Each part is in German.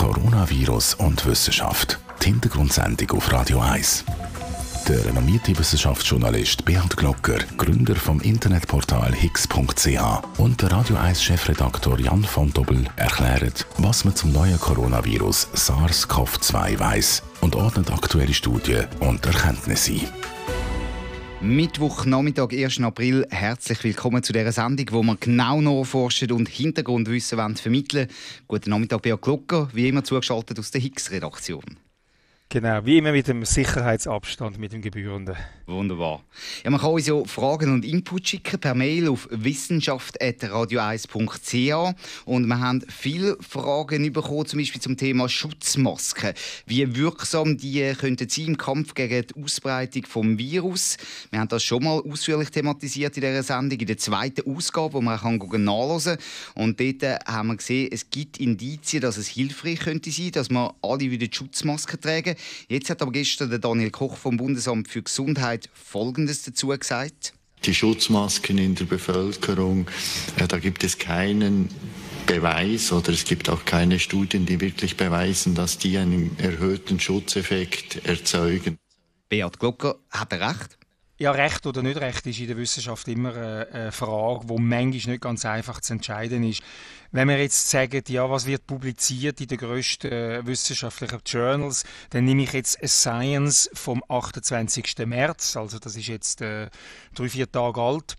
Coronavirus und Wissenschaft. Die Hintergrundsendung auf Radio 1. Der renommierte Wissenschaftsjournalist Beat Glocker, Gründer vom Internetportal higgs.ch und der Radio 1 Chefredaktor Jan von Dobbel erklären, was man zum neuen Coronavirus SARS-CoV-2 weiß und ordnet aktuelle Studien und Erkenntnisse ein. Mittwoch, Nachmittag, 1. April. Herzlich willkommen zu dieser Sendung, wo wir genau nachforschen und Hintergrundwissen vermitteln wollen. Guten Nachmittag, Beat Glocker, wie immer zugeschaltet aus der Higgs-Redaktion. Genau, wie immer mit dem Sicherheitsabstand, mit dem gebührenden. Wunderbar. Ja, man kann uns ja Fragen und Input schicken per Mail auf wissenschaft.radio1.ch und wir haben viele Fragen bekommen, zum Beispiel zum Thema Schutzmasken. Wie wirksam die könnten sein im Kampf gegen die Ausbreitung des Virus. Wir haben das schon mal ausführlich thematisiert in dieser Sendung, in der zweiten Ausgabe, wo man kann nachlesen kann. Und dort haben wir gesehen, es gibt Indizien, dass es hilfreich könnte sein, dass wir alle wieder die Schutzmasken tragen. Jetzt hat aber gestern der Daniel Koch vom Bundesamt für Gesundheit Folgendes dazu gesagt. Die Schutzmasken in der Bevölkerung, äh, da gibt es keinen Beweis oder es gibt auch keine Studien, die wirklich beweisen, dass die einen erhöhten Schutzeffekt erzeugen. Beat Glocker hat er recht. Ja, Recht oder nicht Recht ist in der Wissenschaft immer eine Frage, die manchmal nicht ganz einfach zu entscheiden ist. Wenn wir jetzt sagen, ja, was wird publiziert in den grössten äh, wissenschaftlichen Journals, dann nehme ich jetzt Science vom 28. März, also das ist jetzt äh, drei, vier Tage alt.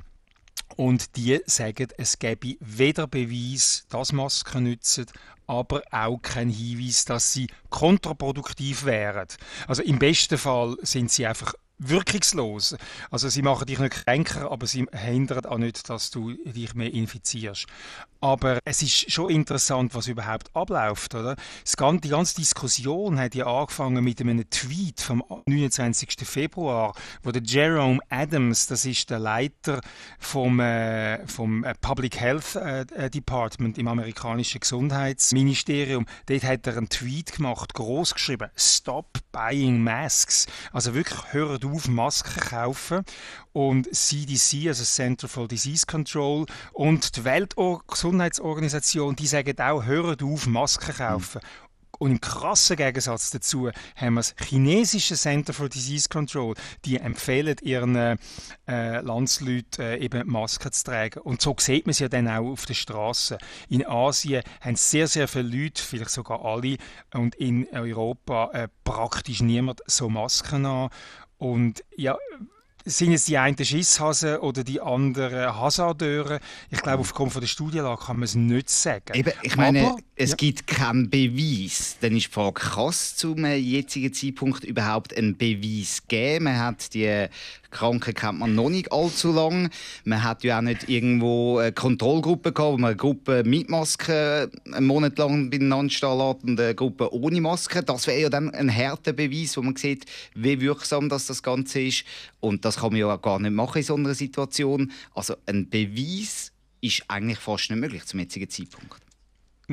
Und die sagen, es gäbe weder Beweis, dass Masken nützen, aber auch kein Hinweis, dass sie kontraproduktiv wären. Also im besten Fall sind sie einfach wirkungslos. Also sie machen dich nicht kränker, aber sie hindern auch nicht, dass du dich mehr infizierst. Aber es ist schon interessant, was überhaupt abläuft, oder? die ganze Diskussion hat ja angefangen mit einem Tweet vom 29. Februar, wo der Jerome Adams, das ist der Leiter vom, äh, vom äh, Public Health äh, Department im amerikanischen Gesundheitsministerium, dort hat er einen Tweet gemacht, groß geschrieben, Stop buying masks. Also wirklich hört auf, Masken kaufen. Und CDC, also Center for Disease Control, und die Weltgesundheitsorganisation, die sagen auch, hört auf, Masken kaufen. Mhm. Und im krassen Gegensatz dazu haben wir das chinesische Center for Disease Control, die empfehlen ihren äh, Landsleuten äh, eben Masken zu tragen. Und so sieht man es ja dann auch auf der Straße. In Asien haben sehr, sehr viele Leute, vielleicht sogar alle, und in Europa äh, praktisch niemand so Masken an. Und ja, sind es die einen Schisshasen oder die anderen Hasardeure? Ich glaube, aufgrund von der Studienlage kann man es nicht sagen. Eben, ich meine, Aber, es ja. gibt keinen Beweis. Dann ist die Frage, kann es zum jetzigen Zeitpunkt überhaupt einen Beweis geben? Man hat die Kranken kennt man noch nicht allzu lange. Man hat ja auch nicht irgendwo eine Kontrollgruppe gehabt, wo man eine Gruppe mit Maske einen Monat lang beieinander stehen lässt und eine Gruppe ohne Maske. Das wäre ja dann ein härter Beweis, wo man sieht, wie wirksam das, das Ganze ist. Und das kann man ja gar nicht machen in so einer Situation. Also ein Beweis ist eigentlich fast nicht möglich zum jetzigen Zeitpunkt.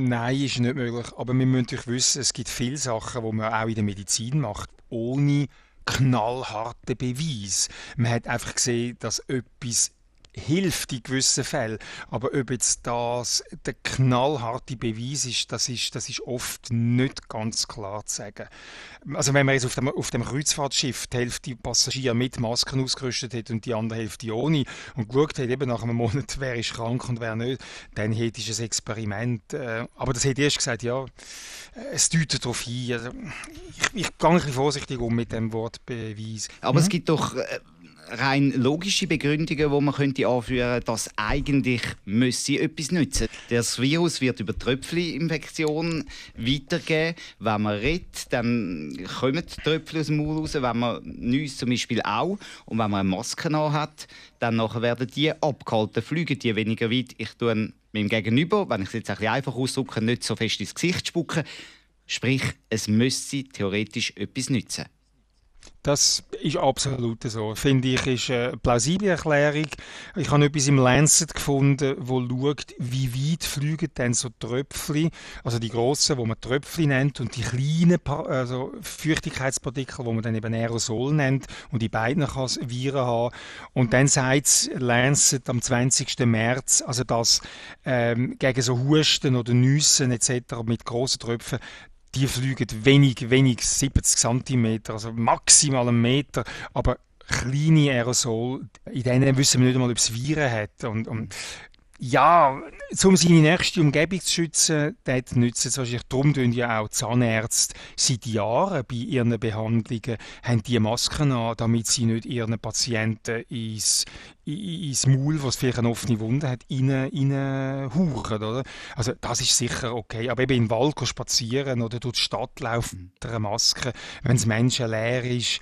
Nein, ist nicht möglich. Aber wir müssen natürlich wissen, es gibt viele Sachen, die man auch in der Medizin macht, ohne knallharten Beweis. Man hat einfach gesehen, dass etwas hilft in gewissen Fällen. Aber ob jetzt das der knallharte Beweis ist, das ist, das ist oft nicht ganz klar zu sagen. Also wenn man jetzt auf dem, auf dem Kreuzfahrtschiff die Hälfte Passagiere mit Masken ausgerüstet hat und die andere Hälfte ohne und geschaut hat, eben nach einem Monat, wer ist krank und wer nicht, dann hätte ich ein Experiment. Äh, aber das hätte erst gesagt, ja, es deutet darauf hin. Also ich, ich gehe ein bisschen vorsichtig um mit dem Wort Beweis. Aber mhm. es gibt doch... Äh rein logische Begründungen, die man könnte anführen, dass eigentlich müsse etwas nützen. Das Virus wird über Tröpfcheninfektion weitergehen. Wenn man redet, dann kommen die Tröpfchen aus dem Maul raus. Wenn man nichts zum Beispiel auch. Und wenn man eine Maske hat, dann nachher werden die abgehalten, fliegen die weniger weit. Ich tue meinem Gegenüber, wenn ich es jetzt ein einfach ausdrücke, nicht so fest ins Gesicht spucken. Sprich, es müsste theoretisch etwas nützen. Das ist absolut so. Finde ich, ist eine plausible Erklärung. Ich habe etwas im Lancet gefunden, wo schaut, wie weit fliegen denn so Tröpfchen, also die grossen, wo man Tröpfchen nennt, und die kleinen also Feuchtigkeitspartikel, wo man dann eben Aerosol nennt, und die beiden kann es Viren haben. Und dann sagt Lancet am 20. März, also dass ähm, gegen so Husten oder Nüssen etc. mit grossen Tröpfen die fliegen wenig, wenig 70 cm, also maximal einen Meter, aber kleine Aerosol, in denen wissen wir nicht einmal, ob es Viren hat. Und, und ja, um seine nächste Umgebung zu schützen, dort nützen es wahrscheinlich, darum tun ja auch Zahnärzte seit Jahren bei ihren Behandlungen, haben die Masken an, damit sie nicht ihren Patienten ins, ins Maul, was vielleicht eine offene Wunde hat, rein, rein hauchen, oder? Also das ist sicher okay, aber eben im Wald spazieren oder durch die Stadt laufen mit einer Maske, wenn es menschenleer ist,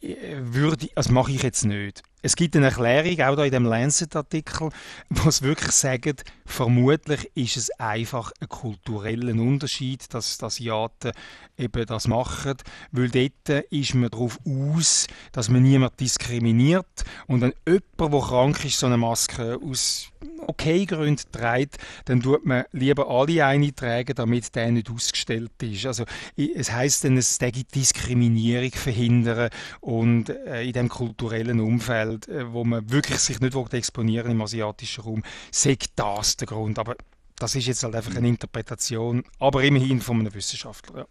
äh, würde, also mache ich jetzt nicht. Es gibt eine Erklärung, auch da in dem Lancet-Artikel, wo es wirklich sagt, vermutlich ist es einfach ein kultureller Unterschied, dass die Asiaten eben das machen, weil dort ist man darauf aus, dass man niemand diskriminiert und wenn jemand, der krank ist, so eine Maske aus okay Gründen trägt, dann tut man lieber alle eintragen, damit der nicht ausgestellt ist. Also es heißt dann, es Diskriminierung verhindern und äh, in dem kulturellen Umfeld Umfeld, äh, wo man wirklich sich nicht exponieren im asiatischen Raum, sagt das der Grund. Aber das ist jetzt halt einfach eine Interpretation, aber immerhin von einem Wissenschaftler. Ja.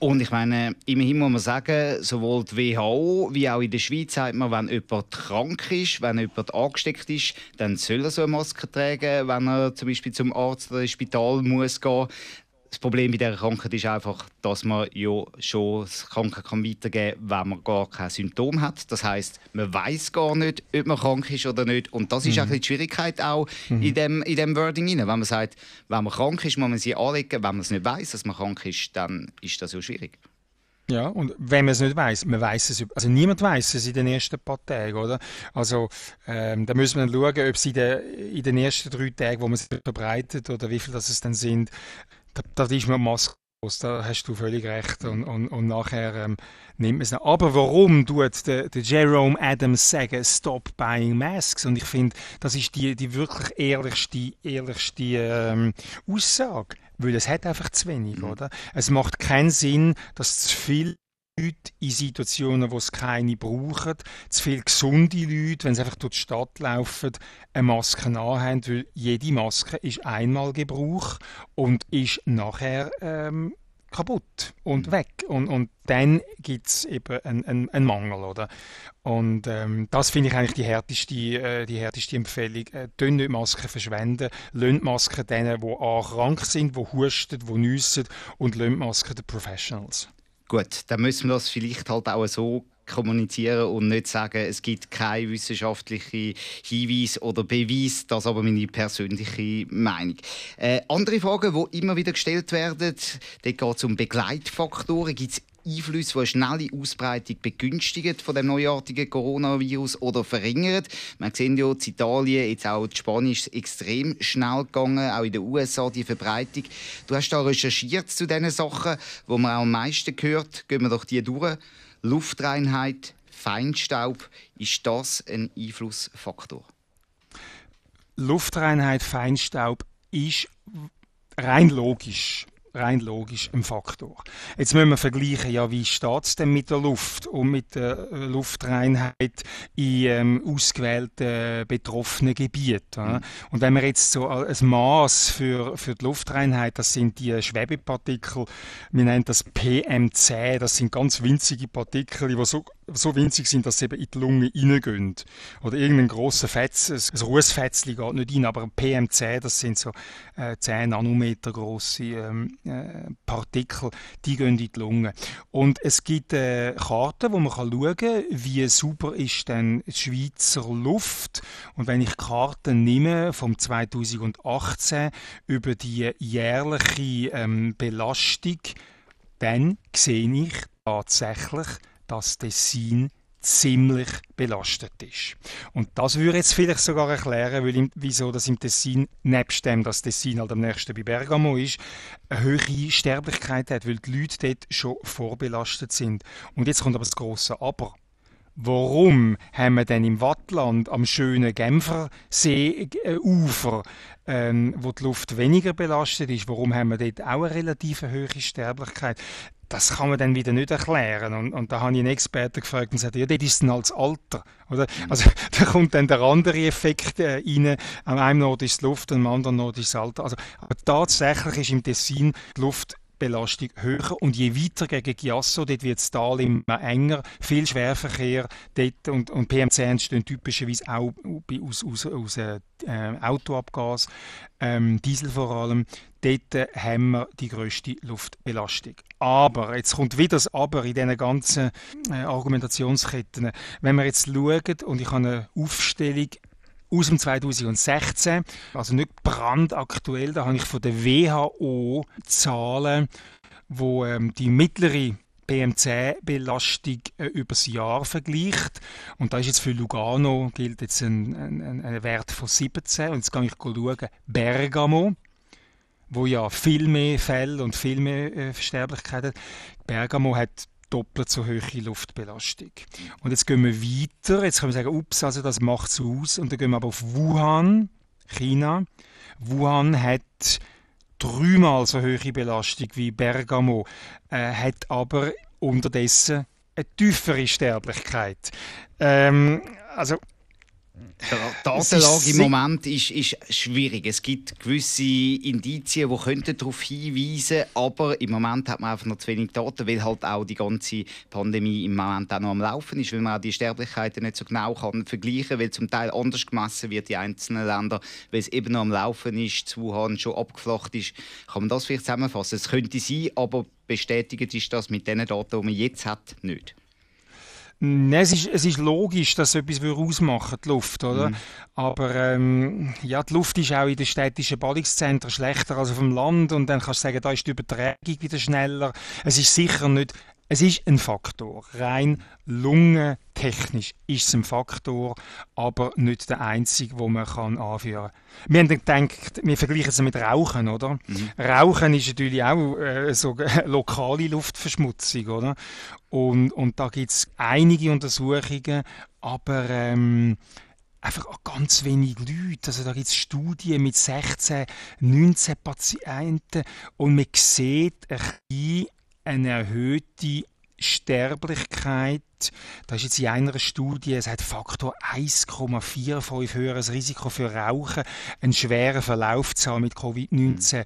Und ich meine, immerhin muss man sagen, sowohl die WHO wie auch in der Schweiz sagt man, wenn jemand krank ist, wenn jemand angesteckt ist, dann soll er so eine Maske tragen, wenn er zum Beispiel zum Arzt oder ins Spital muss gehen. Das Problem bei dieser Krankheit ist einfach, dass man ja schon das Krankheit kann weitergeben kann, wenn man gar kein Symptom hat. Das heißt, man weiß gar nicht, ob man krank ist oder nicht. Und das ist mhm. die Schwierigkeit auch mhm. in, dem, in dem Wording. Rein. Wenn man sagt, wenn man krank ist, muss man sie anlegen. Wenn man es nicht weiß, dass man krank ist, dann ist das ja schwierig. Ja, und wenn man es nicht weiß, man weiß es, also niemand weiß es in den ersten paar Tagen, oder? Also ähm, da müssen wir dann schauen, ob es in, den, in den ersten drei Tagen, wo man es verbreitet, oder wie viel das es dann sind, da, da ist man masklos, da hast du völlig recht. Und, und, und nachher ähm, nimmt man es noch. Aber warum tut der, der Jerome Adams sagen, stop buying masks? Und ich finde, das ist die, die wirklich ehrlichste, ehrlichste ähm, Aussage. Weil es hat einfach zu wenig, mhm. oder? Es macht keinen Sinn, dass zu viel Leute in Situationen, wo es keine brauchen, zu viele gesunde Leute, wenn sie einfach durch die Stadt laufen, eine Maske anhaben, weil jede Maske ist einmal Gebrauch und ist nachher ähm, kaputt und mhm. weg. Und, und dann gibt es eben einen, einen, einen, Mangel. Oder? Und ähm, das finde ich eigentlich die härteste, äh, die härteste Empfehlung. Äh, nicht Masken verschwenden. Lönt Masken denen, die A, krank sind, die husten, die nüssen und lönt Masken den Professionals. Gut, dann müssen wir das vielleicht halt auch so kommunizieren und nicht sagen, es gibt keine wissenschaftliche Hinweis oder Beweis. Das ist aber meine persönliche Meinung. Äh, andere Fragen, die immer wieder gestellt werden, da geht es um Begleitfaktoren. Gibt es Einflüsse, die eine schnelle Ausbreitung begünstigen von dem neuartigen Coronavirus oder verringern. Wir sehen ja, in Italien, jetzt auch in Spanien ist extrem schnell gegangen, auch in den USA die Verbreitung. Du hast da recherchiert zu diesen Sachen, wo man auch am meisten gehört. Gehen wir doch die durch. Luftreinheit, Feinstaub, ist das ein Einflussfaktor? Luftreinheit, Feinstaub ist rein logisch rein logisch ein Faktor. Jetzt müssen wir vergleichen, ja, wie steht es denn mit der Luft und mit der äh, Luftreinheit in ähm, ausgewählten betroffenen Gebieten. Mhm. Und wenn wir jetzt so ein Maß für, für die Luftreinheit, das sind die Schwebepartikel, wir nennen das PM10, das sind ganz winzige Partikel, die so so winzig sind, dass sie eben in die Lunge reingehen. Oder irgendein grosser Fetz, ein Rußfetzli geht nicht rein, aber ein PM10, das sind so äh, 10 Nanometer grosse ähm, äh, Partikel, die gehen in die Lunge. Und es gibt äh, Karten, wo man kann schauen kann, wie super ist denn die Schweizer Luft. Und wenn ich Karten nehme vom 2018 über die jährliche ähm, Belastung, dann sehe ich tatsächlich, dass Tessin ziemlich belastet ist. Und das würde jetzt vielleicht sogar erklären, weil im, wieso das im Tessin, nebst dem, dass Tessin halt am nächsten bei Bergamo ist, eine höhere Sterblichkeit hat, weil die Leute dort schon vorbelastet sind. Und jetzt kommt aber das große Aber. Warum haben wir denn im Wattland am schönen Genferseeufer, ähm, wo die Luft weniger belastet ist, warum haben wir dort auch eine relativ hohe Sterblichkeit? Das kann man dann wieder nicht erklären. Und, und da habe ich einen Experten gefragt und gesagt, ja, das ist dann als Alter. Oder? Mhm. Also da kommt dann der andere Effekt äh, rein. An einem Ort ist die Luft, am anderen Ort ist das Alter. Also, aber tatsächlich ist im Tessin die Luft Luftbelastung höher und je weiter gegen Giasso, dort wird das Tal immer enger, viel Schwerverkehr dort und, und PM10 entstehen typischerweise auch aus, aus, aus äh, Autoabgas, ähm, Diesel vor allem. Dort äh, haben wir die grösste Luftbelastung. Aber, jetzt kommt wieder das Aber in diesen ganzen äh, Argumentationsketten. Wenn wir jetzt schauen, und ich habe eine Aufstellung aus dem 2016, also nicht brandaktuell, da habe ich von der WHO Zahlen, wo ähm, die mittlere PM10-Belastung äh, übers Jahr vergleicht. Und da ist jetzt für Lugano gilt jetzt ein, ein, ein Wert von 17. Und jetzt kann ich schauen, Bergamo, wo ja viel mehr Fälle und viel mehr äh, Sterblichkeit hat. Bergamo hat doppelt so hohe Luftbelastung. Und jetzt gehen wir weiter. Jetzt können wir sagen, ups, also das macht es aus. Und dann gehen wir aber auf Wuhan, China. Wuhan hat dreimal so hohe Belastung wie Bergamo, äh, hat aber unterdessen eine tiefere Sterblichkeit. Ähm, also die Datenlage im Moment ist, ist schwierig. Es gibt gewisse Indizien, die könnten darauf hinweisen aber im Moment hat man einfach noch zu wenig Daten, weil halt auch die ganze Pandemie im Moment auch noch am Laufen ist, weil man auch die Sterblichkeiten nicht so genau kann vergleichen weil zum Teil anders gemessen wird in einzelnen Ländern, weil es eben noch am Laufen ist, Wuhan schon abgeflacht ist. Kann man das vielleicht zusammenfassen? Es könnte sein, aber bestätigt ist das mit den Daten, die man jetzt hat, nicht. Nein, es ist, es ist logisch, dass etwas ausmachen die Luft, oder? Mhm. Aber ähm, ja, die Luft ist auch in den städtischen Ballungszentren schlechter als auf dem Land und dann kannst du sagen, da ist die Übertragung wieder schneller. Es ist sicher nicht es ist ein Faktor. Rein lungentechnisch ist es ein Faktor, aber nicht der einzige, wo man kann anführen kann. Wir haben gedacht, wir vergleichen es mit Rauchen, oder? Mhm. Rauchen ist natürlich auch äh, so lokale Luftverschmutzung, oder? Und, und da gibt es einige Untersuchungen, aber ähm, einfach auch ganz wenig Leute. Also da gibt es Studien mit 16, 19 Patienten und man sieht ein bisschen eine erhöhte Sterblichkeit. Da ist jetzt in einer Studie, es hat Faktor 1,45 höheres Risiko für Rauchen, einen schweren Verlauf zu haben mit Covid-19.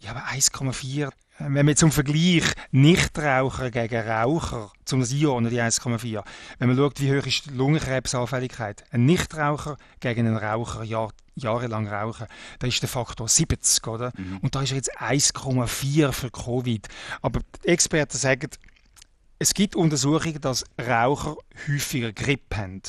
Ja, aber 1,4 wenn wir zum Vergleich Nichtraucher gegen Raucher, zum einordnen, die 1,4, wenn man schaut, wie hoch ist die Lungenkrebsanfälligkeit, ein Nichtraucher gegen einen Raucher, Jahr, jahrelang rauchen, da ist der Faktor 70, oder? Mhm. Und da ist er jetzt 1,4 für Covid. Aber die Experten sagen, es gibt Untersuchungen, dass Raucher häufiger Grippe haben.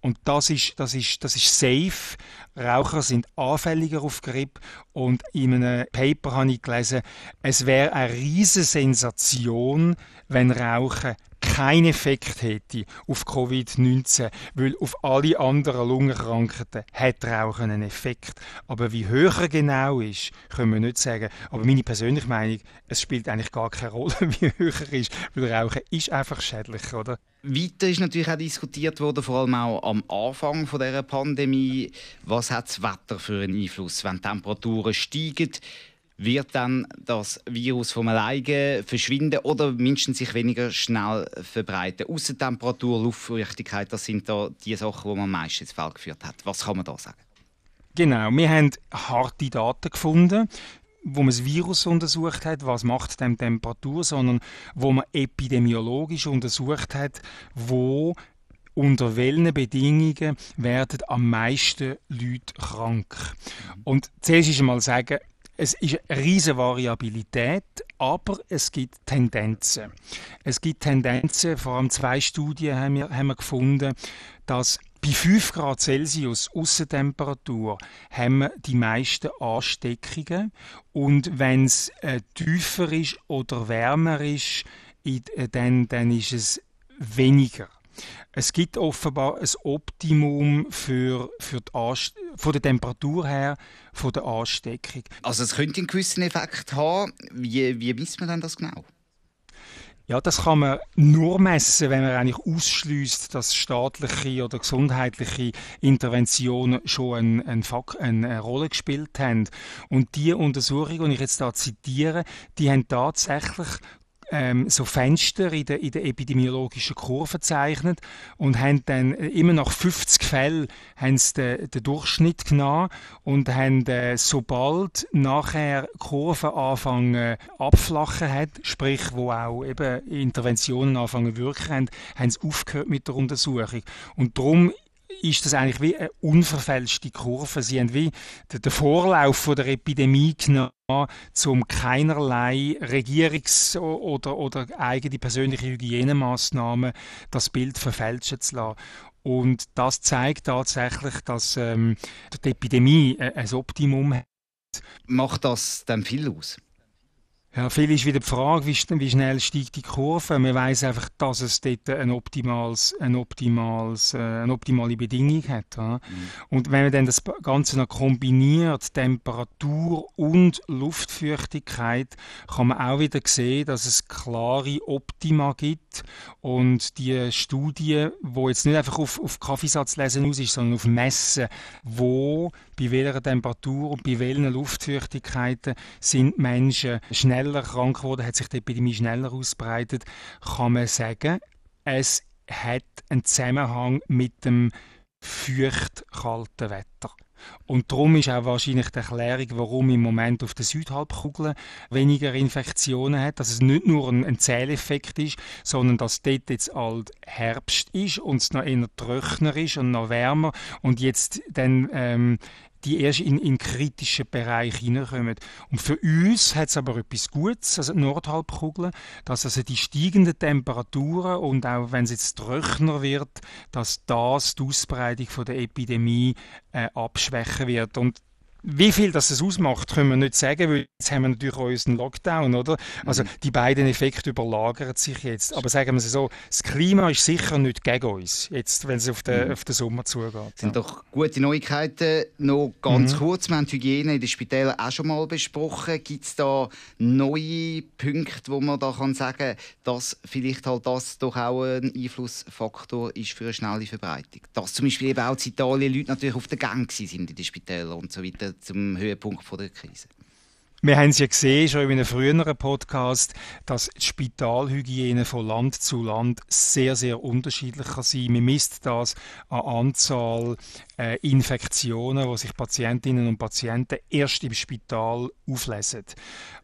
Und das ist, das, ist, das ist safe. Raucher sind anfälliger auf Grippe. Und in einem Paper habe ich gelesen, es wäre eine riesige Sensation, wenn Rauchen keinen Effekt hätte auf Covid-19, weil auf alle anderen Lungenkrankheiten hat Rauchen einen Effekt. Aber wie höher genau ist, können wir nicht sagen. Aber meine persönliche Meinung, es spielt eigentlich gar keine Rolle, wie höher ist, weil Rauchen ist einfach schädlich, oder? Weiter ist natürlich auch diskutiert worden, vor allem auch am Anfang von der Pandemie, was hat das Wetter für einen Einfluss, wenn Temperaturen steigen wird dann das Virus vom alleine verschwinden oder mindestens sich weniger schnell verbreiten. Außentemperatur, Luftfeuchtigkeit, das sind da die Sachen, die man meistens ins Feld geführt hat. Was kann man da sagen? Genau, wir haben harte Daten gefunden, wo man das Virus untersucht hat, was macht dem Temperatur, sondern wo man epidemiologisch untersucht hat, wo unter welchen Bedingungen werden am meisten Leute krank. Und zuerst ist einmal sagen, es ist eine riesige Variabilität, aber es gibt Tendenzen. Es gibt Tendenzen, vor allem zwei Studien haben wir, haben wir gefunden, dass bei 5 Grad Celsius Aussentemperatur haben wir die meisten Ansteckungen und wenn es äh, tiefer ist oder wärmer ist, äh, dann, dann ist es weniger. Es gibt offenbar ein Optimum für, für die Anst von der Temperatur her von der Ansteckung. Also es könnte einen gewissen Effekt haben. Wie, wie misst man denn das genau? Ja, das kann man nur messen, wenn man eigentlich ausschließt, dass staatliche oder gesundheitliche Interventionen schon eine, eine, eine, Rolle gespielt haben. Und die Untersuchungen, die ich jetzt da zitiere, die haben tatsächlich ähm, so Fenster in der, in der epidemiologischen Kurve gezeichnet und haben dann äh, immer nach 50 Fällen haben sie den, den Durchschnitt genommen und haben, äh, sobald nachher Kurve anfangen abflachen hat, sprich wo auch eben Interventionen anfangen wirken haben, haben sie aufgehört mit der Untersuchung. Und darum ist das eigentlich wie eine unverfälschte Kurve. Sie haben wie den Vorlauf der Epidemie genommen, um keinerlei Regierungs- oder, oder eigene persönliche Hygienemaßnahmen das Bild verfälschen zu lassen. Und das zeigt tatsächlich, dass ähm, die Epidemie ein Optimum hat. Macht das dann viel aus? Ja, viel ist wieder die Frage, wie, wie schnell steigt die Kurve. Man weiß einfach, dass es dort ein optimales, ein optimales, äh, eine optimale Bedingung hat. Ja? Mhm. Und wenn man dann das Ganze noch kombiniert, Temperatur und Luftfeuchtigkeit, kann man auch wieder sehen, dass es klare Optima gibt. Und die Studie, wo jetzt nicht einfach auf, auf Kaffeesatz lesen aus ist, sondern auf Messen, wo bei welcher Temperatur und bei welchen Luftfeuchtigkeiten sind Menschen schneller krank geworden, hat sich die Epidemie schneller ausbreitet, kann man sagen, es hat einen Zusammenhang mit dem feucht-kalten Wetter. Und darum ist auch wahrscheinlich die Erklärung, warum im Moment auf der Südhalbkugel weniger Infektionen hat, dass es nicht nur ein, ein Zähleffekt ist, sondern dass dort jetzt alt Herbst ist und es noch eher trockener ist und noch wärmer. Und jetzt dann ähm, die erst in, in kritischen Bereich hineinkommen. Und für uns hat es aber etwas Gutes, also die Nordhalbkugel, dass also die steigenden Temperaturen und auch wenn es jetzt trockener wird, dass das die Ausbreitung von der Epidemie äh, abschwächen wird. Und wie viel das es ausmacht, können wir nicht sagen, weil jetzt haben wir natürlich auch unseren Lockdown, oder? Also mhm. die beiden Effekte überlagern sich jetzt. Aber sagen wir es so, das Klima ist sicher nicht gegen uns, jetzt, wenn es auf den, mhm. auf den Sommer zugeht. Das sind ja. doch gute Neuigkeiten. Noch ganz mhm. kurz, wir haben die Hygiene in den Spitälern auch schon mal besprochen. Gibt es da neue Punkte, wo man da kann sagen dass vielleicht halt das doch auch ein Einflussfaktor ist für eine schnelle Verbreitung? Dass zum Beispiel eben auch in Italien Leute natürlich auf der Gang sind in den Spitälern und so weiter zum Höhepunkt der Krise? Wir haben es ja gesehen, schon in einem früheren Podcast, dass die Spitalhygiene von Land zu Land sehr, sehr unterschiedlich kann sein. Man misst das an Anzahl äh, Infektionen, die sich Patientinnen und Patienten erst im Spital auflesen.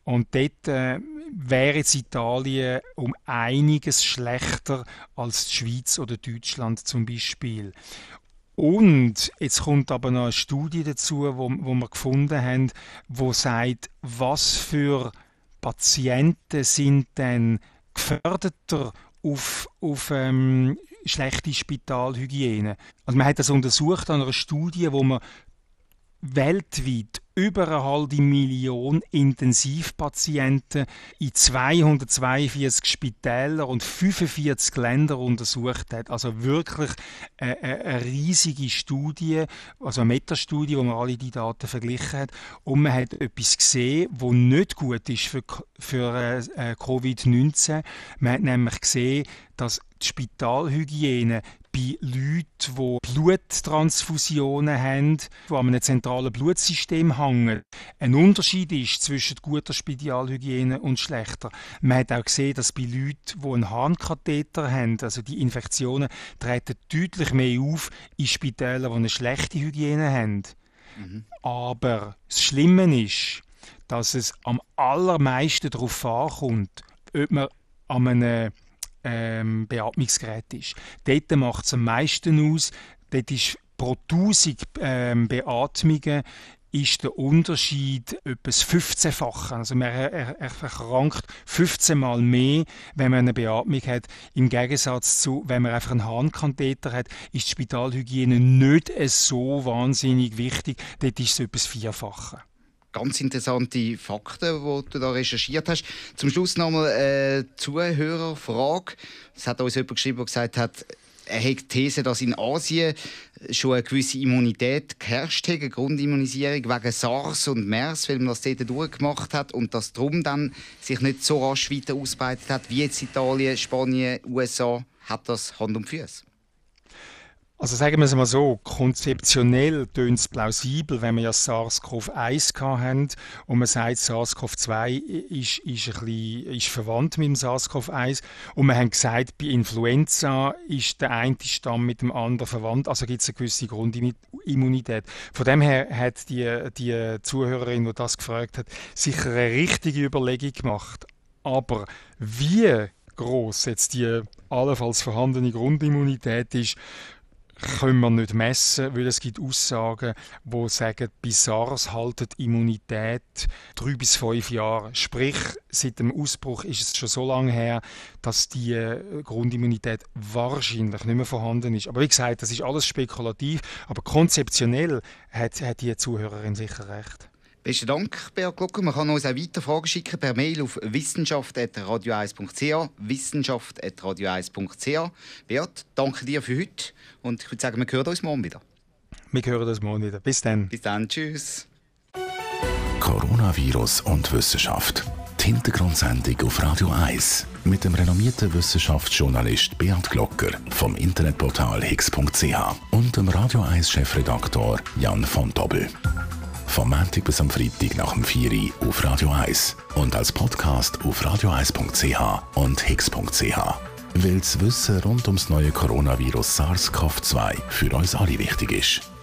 Und dort äh, wäre jetzt Italien um einiges schlechter als die Schweiz oder Deutschland zum Beispiel. Und jetzt kommt aber noch eine Studie dazu, wo, wo wir gefunden haben, wo sagt, was für Patienten sind denn geförderter auf, auf ähm, schlechte Spitalhygiene. Also man hat das untersucht an einer Studie, wo man weltweit über eine halbe Million Intensivpatienten in 242 Spitälern und 45 Ländern untersucht hat. Also wirklich eine, eine riesige Studie, also eine Metastudie, wo man alle die Daten verglichen hat. Und man hat etwas gesehen, was nicht gut ist für, für äh, Covid-19. Man hat nämlich gesehen, dass die Spitalhygiene bei Leuten, die Bluttransfusionen haben, die an einem zentralen Blutsystem hängen, ein Unterschied ist zwischen guter Spitalhygiene und schlechter. Man hat auch gesehen, dass bei Leuten, die einen Harnkatheter haben, also die Infektionen, treten deutlich mehr auf in Spitälern, die eine schlechte Hygiene haben. Mhm. Aber das Schlimme ist, dass es am allermeisten darauf ankommt, ob man an einem ähm, Beatmungsgerät ist. Dort macht es am meisten aus. Dort ist pro 1000 ähm, Beatmungen ist der Unterschied etwas 15-fache. Also man erkrankt 15 Mal mehr, wenn man eine Beatmung hat. Im Gegensatz zu, wenn man einfach einen Harnkatheter hat, ist die Spitalhygiene nicht so wahnsinnig wichtig. Dort ist es etwas Vierfache ganz interessante Fakten, die du da recherchiert hast. Zum Schluss nochmal eine äh, Zuhörerfrage. Es hat uns jemand geschrieben, der gesagt hat, er hat die These, dass in Asien schon eine gewisse Immunität geherrscht hat, eine Grundimmunisierung wegen SARS und MERS, weil man das dort durchgemacht hat und dass darum dann sich nicht so rasch weiter ausbreitet hat wie jetzt Italien, Spanien, USA, hat das Hand und Füße. Also sagen wir es mal so, konzeptionell tönt es plausibel, wenn wir ja SARS-CoV-1 haben und man sagt, SARS-CoV-2 ist, ist, ist verwandt mit dem SARS-CoV-1 und wir haben gesagt, bei Influenza ist der eine Stamm mit dem anderen verwandt, also gibt es eine gewisse Grundimmunität. Von dem her hat die, die Zuhörerin, die das gefragt hat, sicher eine richtige Überlegung gemacht. Aber wie groß jetzt die allenfalls vorhandene Grundimmunität ist, können wir nicht messen, weil es gibt Aussagen, die sagen, bei SARS haltet Immunität drei bis fünf Jahre. Sprich, seit dem Ausbruch ist es schon so lange her, dass die äh, Grundimmunität wahrscheinlich nicht mehr vorhanden ist. Aber wie gesagt, das ist alles spekulativ, aber konzeptionell hat, hat die Zuhörerin sicher recht. Besten Dank, Beat Glocker. Man kann uns auch weiter Fragen schicken per Mail auf wissenschaft.radio1.ch wissenschaft.radio1.ch Beat, danke dir für heute und ich würde sagen, wir hören uns morgen wieder. Wir hören uns morgen wieder. Bis dann. Bis dann. Tschüss. Coronavirus und Wissenschaft. Die Hintergrundsendung auf Radio 1 mit dem renommierten Wissenschaftsjournalist Beat Glocker vom Internetportal higgs.ch und dem Radio 1 Chefredaktor Jan von Dobbel. Vom Montag bis am Freitag nach dem 4 Uhr auf Radio 1 und als Podcast auf radio1.ch und hicks.ch. Weil das Wissen rund ums neue Coronavirus SARS-CoV-2 für uns alle wichtig ist.